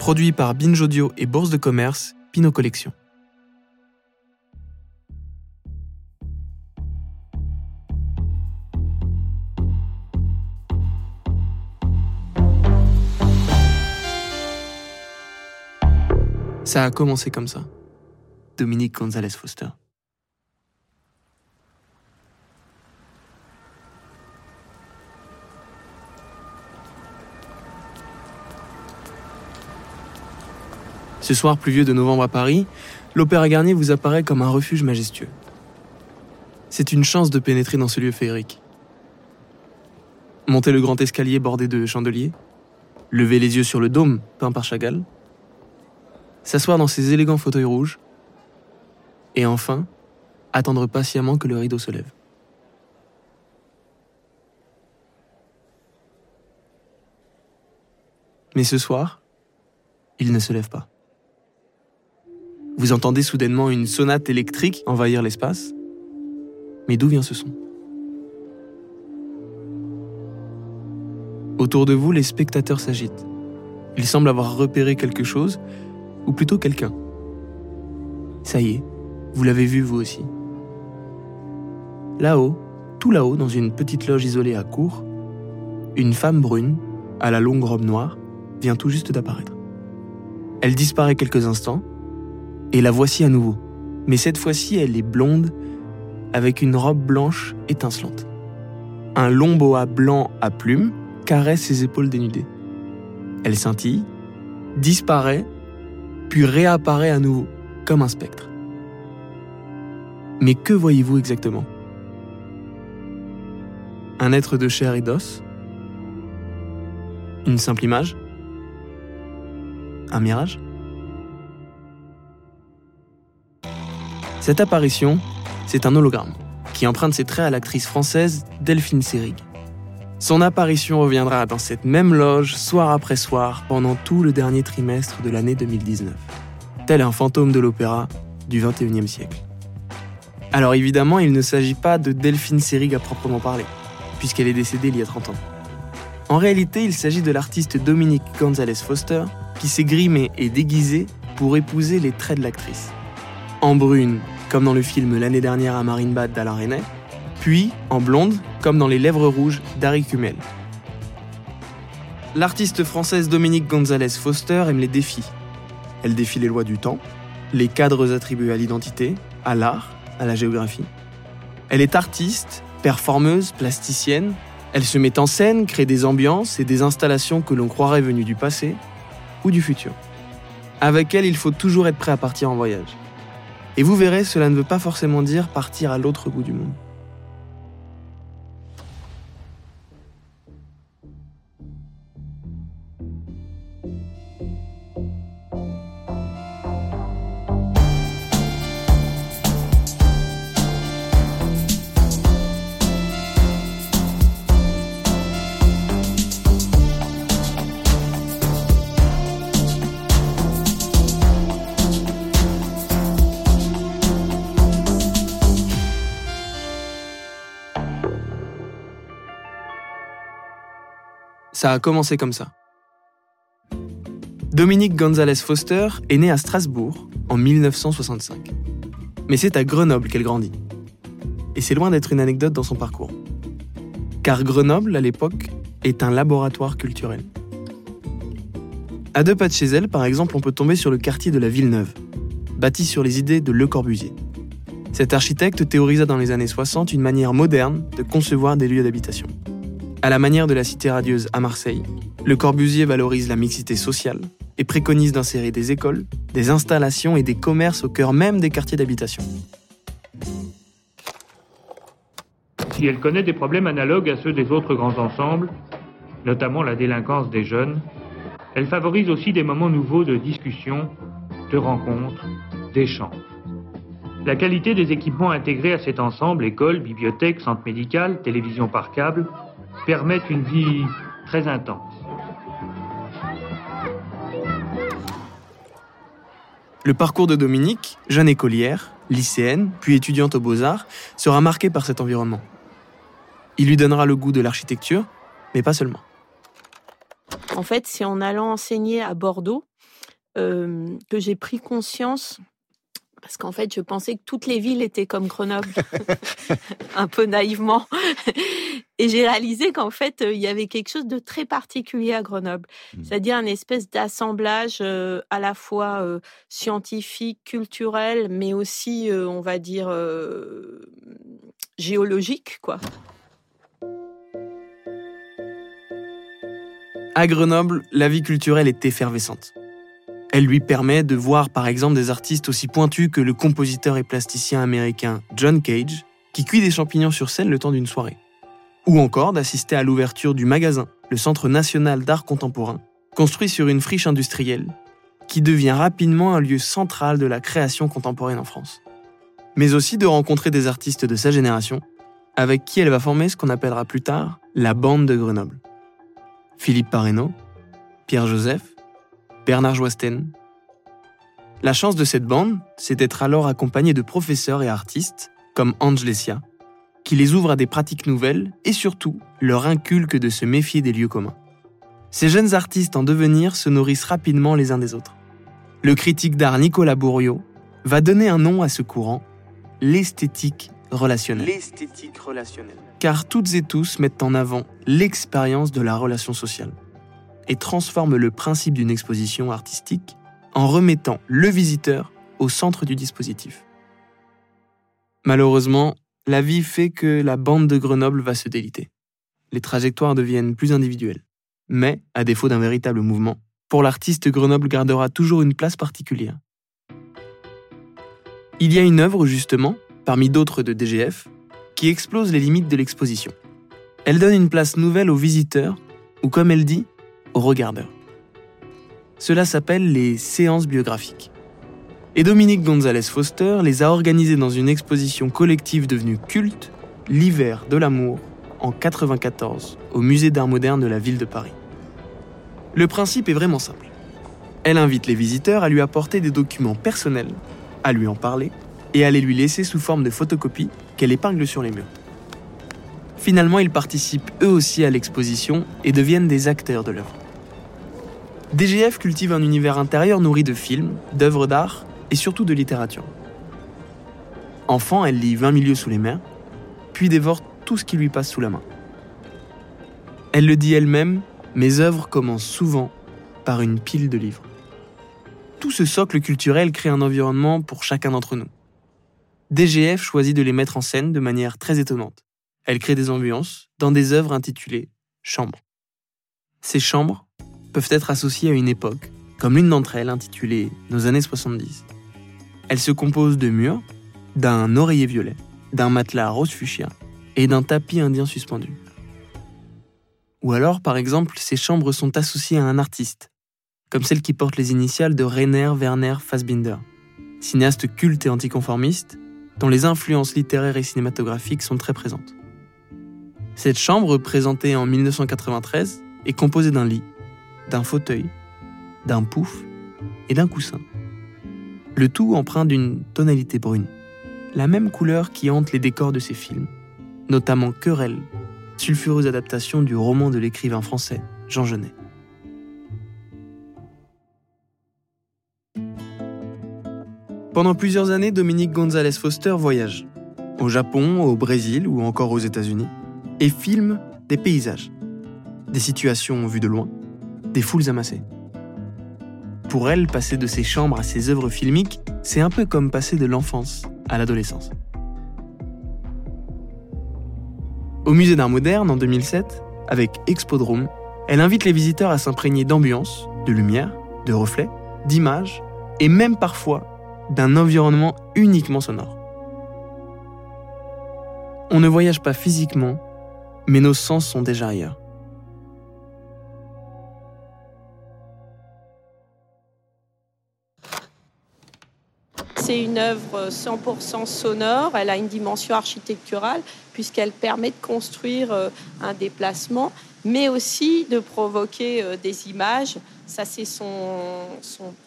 Produit par Binge Audio et Bourse de Commerce, Pinot Collection. Ça a commencé comme ça. Dominique Gonzalez Foster. Ce soir pluvieux de novembre à Paris, l'Opéra Garnier vous apparaît comme un refuge majestueux. C'est une chance de pénétrer dans ce lieu féerique. Monter le grand escalier bordé de chandeliers, lever les yeux sur le dôme peint par Chagall, s'asseoir dans ces élégants fauteuils rouges, et enfin, attendre patiemment que le rideau se lève. Mais ce soir, il ne se lève pas. Vous entendez soudainement une sonate électrique envahir l'espace. Mais d'où vient ce son? Autour de vous, les spectateurs s'agitent. Ils semblent avoir repéré quelque chose, ou plutôt quelqu'un. Ça y est, vous l'avez vu vous aussi. Là-haut, tout là-haut, dans une petite loge isolée à court, une femme brune, à la longue robe noire, vient tout juste d'apparaître. Elle disparaît quelques instants, et la voici à nouveau. Mais cette fois-ci, elle est blonde, avec une robe blanche étincelante. Un long boa blanc à plumes caresse ses épaules dénudées. Elle scintille, disparaît, puis réapparaît à nouveau, comme un spectre. Mais que voyez-vous exactement? Un être de chair et d'os? Une simple image? Un mirage? Cette apparition, c'est un hologramme qui emprunte ses traits à l'actrice française Delphine Seyrig. Son apparition reviendra dans cette même loge soir après soir pendant tout le dernier trimestre de l'année 2019, tel un fantôme de l'opéra du 21e siècle. Alors évidemment, il ne s'agit pas de Delphine Seyrig à proprement parler, puisqu'elle est décédée il y a 30 ans. En réalité, il s'agit de l'artiste Dominique Gonzalez Foster, qui s'est grimé et déguisé pour épouser les traits de l'actrice en brune, comme dans le film l'année dernière à Bad d'Alain Resnais, puis en blonde, comme dans Les Lèvres Rouges d'Harry Kumel. L'artiste française Dominique Gonzalez Foster aime les défis. Elle défie les lois du temps, les cadres attribués à l'identité, à l'art, à la géographie. Elle est artiste, performeuse, plasticienne. Elle se met en scène, crée des ambiances et des installations que l'on croirait venues du passé ou du futur. Avec elle, il faut toujours être prêt à partir en voyage. Et vous verrez, cela ne veut pas forcément dire partir à l'autre bout du monde. Ça a commencé comme ça. Dominique Gonzalez Foster est née à Strasbourg en 1965. Mais c'est à Grenoble qu'elle grandit. Et c'est loin d'être une anecdote dans son parcours. Car Grenoble, à l'époque, est un laboratoire culturel. À deux pas de chez elle, par exemple, on peut tomber sur le quartier de la Villeneuve, bâti sur les idées de Le Corbusier. Cet architecte théorisa dans les années 60 une manière moderne de concevoir des lieux d'habitation. À la manière de la cité radieuse à Marseille, Le Corbusier valorise la mixité sociale et préconise d'insérer des écoles, des installations et des commerces au cœur même des quartiers d'habitation. Si elle connaît des problèmes analogues à ceux des autres grands ensembles, notamment la délinquance des jeunes, elle favorise aussi des moments nouveaux de discussion, de rencontres, d'échanges. La qualité des équipements intégrés à cet ensemble, école, bibliothèque, centre médical, télévision par câble, permettent une vie très intense. Le parcours de Dominique, jeune écolière, lycéenne, puis étudiante aux beaux-arts, sera marqué par cet environnement. Il lui donnera le goût de l'architecture, mais pas seulement. En fait, c'est en allant enseigner à Bordeaux que j'ai pris conscience parce qu'en fait, je pensais que toutes les villes étaient comme Grenoble, un peu naïvement. Et j'ai réalisé qu'en fait, il y avait quelque chose de très particulier à Grenoble, mmh. c'est-à-dire une espèce d'assemblage à la fois scientifique, culturel, mais aussi, on va dire, géologique, quoi. À Grenoble, la vie culturelle est effervescente. Elle lui permet de voir par exemple des artistes aussi pointus que le compositeur et plasticien américain John Cage, qui cuit des champignons sur scène le temps d'une soirée. Ou encore d'assister à l'ouverture du magasin, le Centre national d'art contemporain, construit sur une friche industrielle, qui devient rapidement un lieu central de la création contemporaine en France. Mais aussi de rencontrer des artistes de sa génération, avec qui elle va former ce qu'on appellera plus tard la bande de Grenoble. Philippe Parreno, Pierre Joseph, Bernard Joasten. La chance de cette bande, c'est d'être alors accompagné de professeurs et artistes, comme Ange Lessia, qui les ouvrent à des pratiques nouvelles et surtout leur inculquent de se méfier des lieux communs. Ces jeunes artistes en devenir se nourrissent rapidement les uns des autres. Le critique d'art Nicolas Bourriot va donner un nom à ce courant, l'esthétique relationnelle. L'esthétique relationnelle. Car toutes et tous mettent en avant l'expérience de la relation sociale et transforme le principe d'une exposition artistique en remettant le visiteur au centre du dispositif. Malheureusement, la vie fait que la bande de Grenoble va se déliter. Les trajectoires deviennent plus individuelles. Mais, à défaut d'un véritable mouvement, pour l'artiste, Grenoble gardera toujours une place particulière. Il y a une œuvre, justement, parmi d'autres de DGF, qui explose les limites de l'exposition. Elle donne une place nouvelle aux visiteurs, ou comme elle dit, aux regardeurs. Cela s'appelle les séances biographiques. Et Dominique Gonzalez Foster les a organisées dans une exposition collective devenue culte, L'hiver de l'amour, en 94, au musée d'art moderne de la ville de Paris. Le principe est vraiment simple. Elle invite les visiteurs à lui apporter des documents personnels, à lui en parler et à les lui laisser sous forme de photocopies qu'elle épingle sur les murs. Finalement, ils participent eux aussi à l'exposition et deviennent des acteurs de l'œuvre. DGF cultive un univers intérieur nourri de films, d'œuvres d'art et surtout de littérature. Enfant, elle lit 20 milieux sous les mers, puis dévore tout ce qui lui passe sous la main. Elle le dit elle-même, mes œuvres commencent souvent par une pile de livres. Tout ce socle culturel crée un environnement pour chacun d'entre nous. DGF choisit de les mettre en scène de manière très étonnante. Elle crée des ambiances dans des œuvres intitulées Chambres. Ces chambres peuvent être associées à une époque, comme l'une d'entre elles intitulée Nos années 70. Elle se compose de murs, d'un oreiller violet, d'un matelas rose fuchsia et d'un tapis indien suspendu. Ou alors, par exemple, ces chambres sont associées à un artiste, comme celle qui porte les initiales de Rainer Werner Fassbinder, cinéaste culte et anticonformiste, dont les influences littéraires et cinématographiques sont très présentes. Cette chambre, présentée en 1993, est composée d'un lit, d'un fauteuil, d'un pouf et d'un coussin. Le tout empreint d'une tonalité brune, la même couleur qui hante les décors de ces films, notamment Querelle, sulfureuse adaptation du roman de l'écrivain français Jean Genet. Pendant plusieurs années, Dominique Gonzalez Foster voyage, au Japon, au Brésil ou encore aux États-Unis, et filme des paysages, des situations vues de loin, des foules amassées. Pour elle, passer de ses chambres à ses œuvres filmiques, c'est un peu comme passer de l'enfance à l'adolescence. Au musée d'art moderne en 2007, avec Expodrome, elle invite les visiteurs à s'imprégner d'ambiance, de lumière, de reflets, d'images et même parfois d'un environnement uniquement sonore. On ne voyage pas physiquement, mais nos sens sont déjà ailleurs. C'est une œuvre 100% sonore. Elle a une dimension architecturale puisqu'elle permet de construire euh, un déplacement, mais aussi de provoquer euh, des images. Ça, c'est son,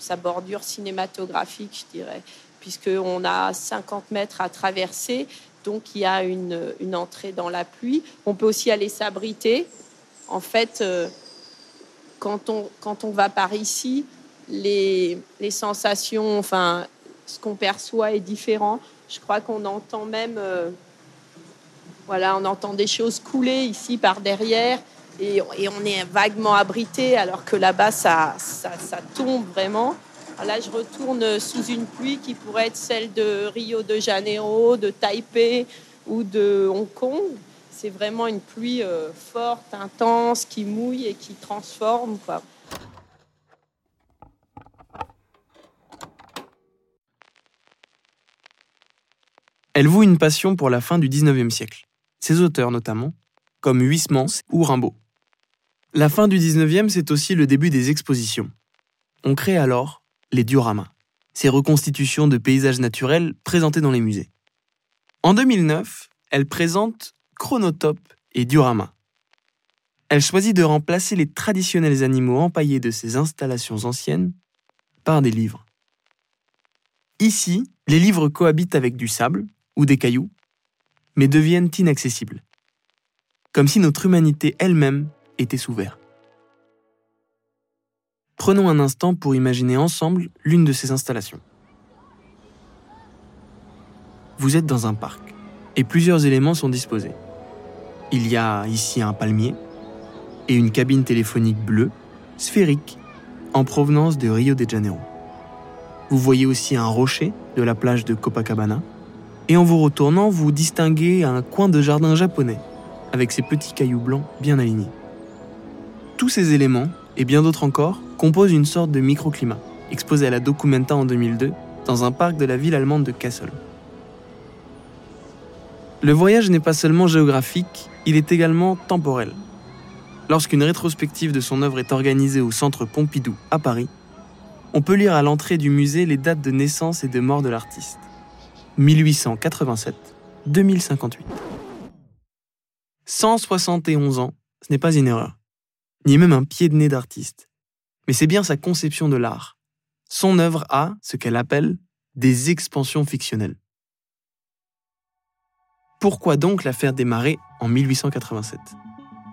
sa bordure cinématographique, je dirais, puisqu'on a 50 mètres à traverser. Donc, il y a une, une entrée dans la pluie. On peut aussi aller s'abriter. En fait, euh, quand on, quand on va par ici, les, sensations, enfin, ce qu'on perçoit est différent. Je crois qu'on entend même, euh, voilà, on entend des choses couler ici par derrière et, on est vaguement abrité alors que là-bas, ça, ça, tombe vraiment. Là, je retourne sous une pluie qui pourrait être celle de Rio de Janeiro, de Taipei ou de Hong Kong. C'est vraiment une pluie euh, forte, intense, qui mouille et qui transforme. Quoi. Elle voue une passion pour la fin du XIXe siècle, ses auteurs notamment, comme Huysmans ou Rimbaud. La fin du XIXe, c'est aussi le début des expositions. On crée alors les dioramas, ces reconstitutions de paysages naturels présentés dans les musées. En 2009, elle présente Chronotope et Diorama. Elle choisit de remplacer les traditionnels animaux empaillés de ses installations anciennes par des livres. Ici, les livres cohabitent avec du sable, ou des cailloux, mais deviennent inaccessibles. Comme si notre humanité elle-même était sous verre. Prenons un instant pour imaginer ensemble l'une de ces installations. Vous êtes dans un parc et plusieurs éléments sont disposés. Il y a ici un palmier et une cabine téléphonique bleue, sphérique, en provenance de Rio de Janeiro. Vous voyez aussi un rocher de la plage de Copacabana et en vous retournant, vous distinguez un coin de jardin japonais, avec ses petits cailloux blancs bien alignés. Tous ces éléments, et bien d'autres encore, composent une sorte de microclimat, exposé à la Documenta en 2002, dans un parc de la ville allemande de Kassel. Le voyage n'est pas seulement géographique, il est également temporel. Lorsqu'une rétrospective de son œuvre est organisée au centre Pompidou à Paris, on peut lire à l'entrée du musée les dates de naissance et de mort de l'artiste. 1887-2058. 171 ans, ce n'est pas une erreur, ni même un pied de nez d'artiste, mais c'est bien sa conception de l'art. Son œuvre a ce qu'elle appelle des expansions fictionnelles. Pourquoi donc la faire démarrer en 1887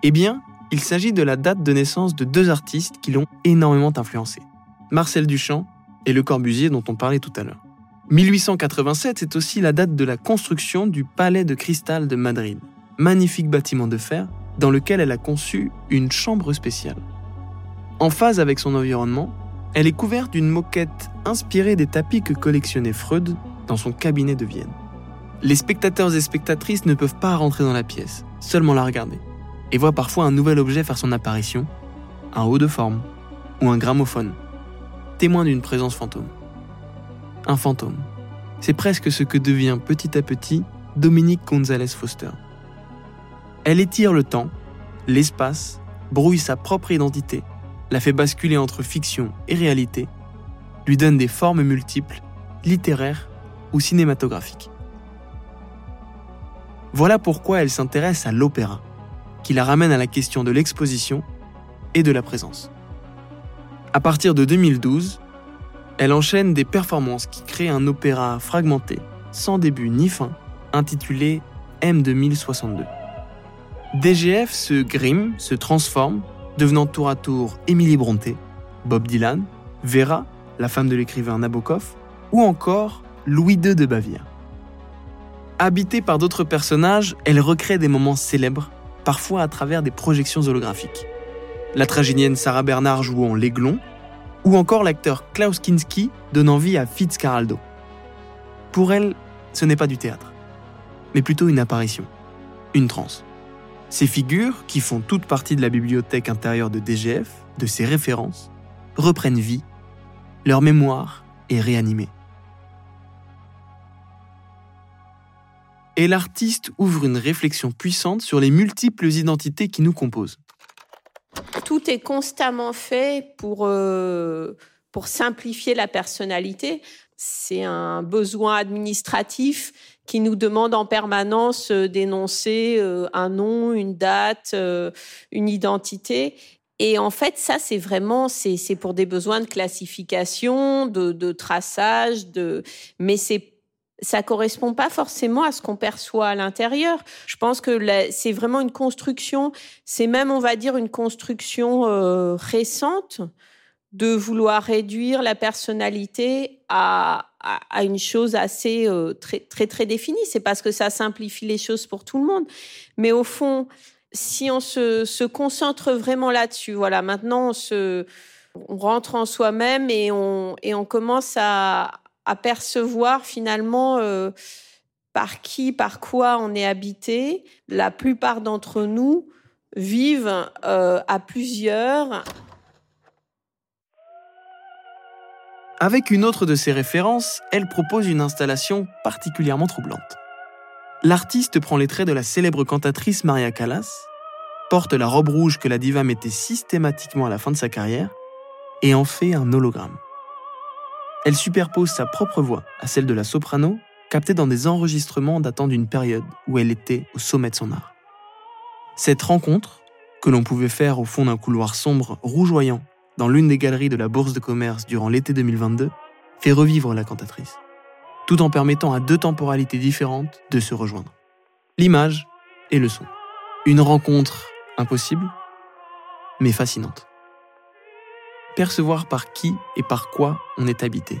Eh bien, il s'agit de la date de naissance de deux artistes qui l'ont énormément influencé. Marcel Duchamp et Le Corbusier dont on parlait tout à l'heure. 1887, c'est aussi la date de la construction du Palais de Cristal de Madrid, magnifique bâtiment de fer dans lequel elle a conçu une chambre spéciale. En phase avec son environnement, elle est couverte d'une moquette inspirée des tapis que collectionnait Freud dans son cabinet de Vienne. Les spectateurs et spectatrices ne peuvent pas rentrer dans la pièce, seulement la regarder, et voient parfois un nouvel objet faire son apparition, un haut de forme ou un gramophone, témoin d'une présence fantôme un fantôme. C'est presque ce que devient petit à petit Dominique Gonzalez Foster. Elle étire le temps, l'espace, brouille sa propre identité, la fait basculer entre fiction et réalité, lui donne des formes multiples, littéraires ou cinématographiques. Voilà pourquoi elle s'intéresse à l'opéra, qui la ramène à la question de l'exposition et de la présence. À partir de 2012, elle enchaîne des performances qui créent un opéra fragmenté, sans début ni fin, intitulé M2062. DGF se grime, se transforme, devenant tour à tour Émilie Bronté, Bob Dylan, Vera, la femme de l'écrivain Nabokov, ou encore Louis II de Bavière. Habitée par d'autres personnages, elle recrée des moments célèbres, parfois à travers des projections holographiques. La tragédienne Sarah Bernard jouant l'aiglon, ou encore l'acteur Klaus Kinski donnant vie à Fitzcarraldo. Pour elle, ce n'est pas du théâtre, mais plutôt une apparition, une transe. Ces figures, qui font toute partie de la bibliothèque intérieure de DGF, de ses références, reprennent vie, leur mémoire est réanimée. Et l'artiste ouvre une réflexion puissante sur les multiples identités qui nous composent est constamment fait pour, euh, pour simplifier la personnalité. C'est un besoin administratif qui nous demande en permanence euh, d'énoncer euh, un nom, une date, une identité. Et en fait, ça, c'est vraiment, c'est pour des besoins de classification, de, de traçage, de, mais c'est ça correspond pas forcément à ce qu'on perçoit à l'intérieur. Je pense que c'est vraiment une construction, c'est même, on va dire, une construction euh, récente de vouloir réduire la personnalité à, à, une chose assez euh, très, très, très définie. C'est parce que ça simplifie les choses pour tout le monde. Mais au fond, si on se, se concentre vraiment là-dessus, voilà, maintenant on, se, on rentre en soi-même et on, et on commence à, à percevoir finalement euh, par qui, par quoi on est habité. La plupart d'entre nous vivent euh, à plusieurs Avec une autre de ses références, elle propose une installation particulièrement troublante. L'artiste prend les traits de la célèbre cantatrice Maria Callas, porte la robe rouge que la diva mettait systématiquement à la fin de sa carrière, et en fait un hologramme. Elle superpose sa propre voix à celle de la soprano, captée dans des enregistrements datant d'une période où elle était au sommet de son art. Cette rencontre, que l'on pouvait faire au fond d'un couloir sombre rougeoyant dans l'une des galeries de la Bourse de commerce durant l'été 2022, fait revivre la cantatrice, tout en permettant à deux temporalités différentes de se rejoindre. L'image et le son. Une rencontre impossible, mais fascinante. Percevoir par qui et par quoi on est habité.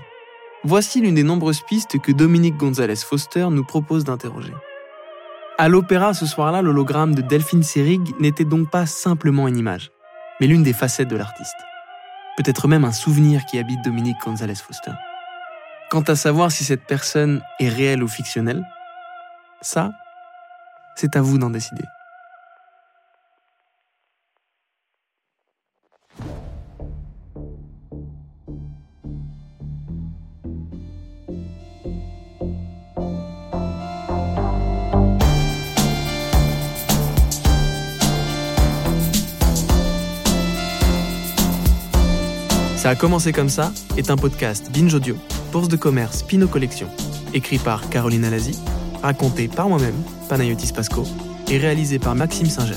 Voici l'une des nombreuses pistes que Dominique Gonzalez Foster nous propose d'interroger. À l'opéra ce soir-là, l'hologramme de Delphine Seyrig n'était donc pas simplement une image, mais l'une des facettes de l'artiste peut-être même un souvenir qui habite Dominique Gonzalez Foster. Quant à savoir si cette personne est réelle ou fictionnelle, ça, c'est à vous d'en décider. A comme ça est un podcast Binge Audio, Bourse de commerce Pinot Collection, écrit par Caroline Alazi, raconté par moi-même, Panayotis Pasco, et réalisé par Maxime Singer.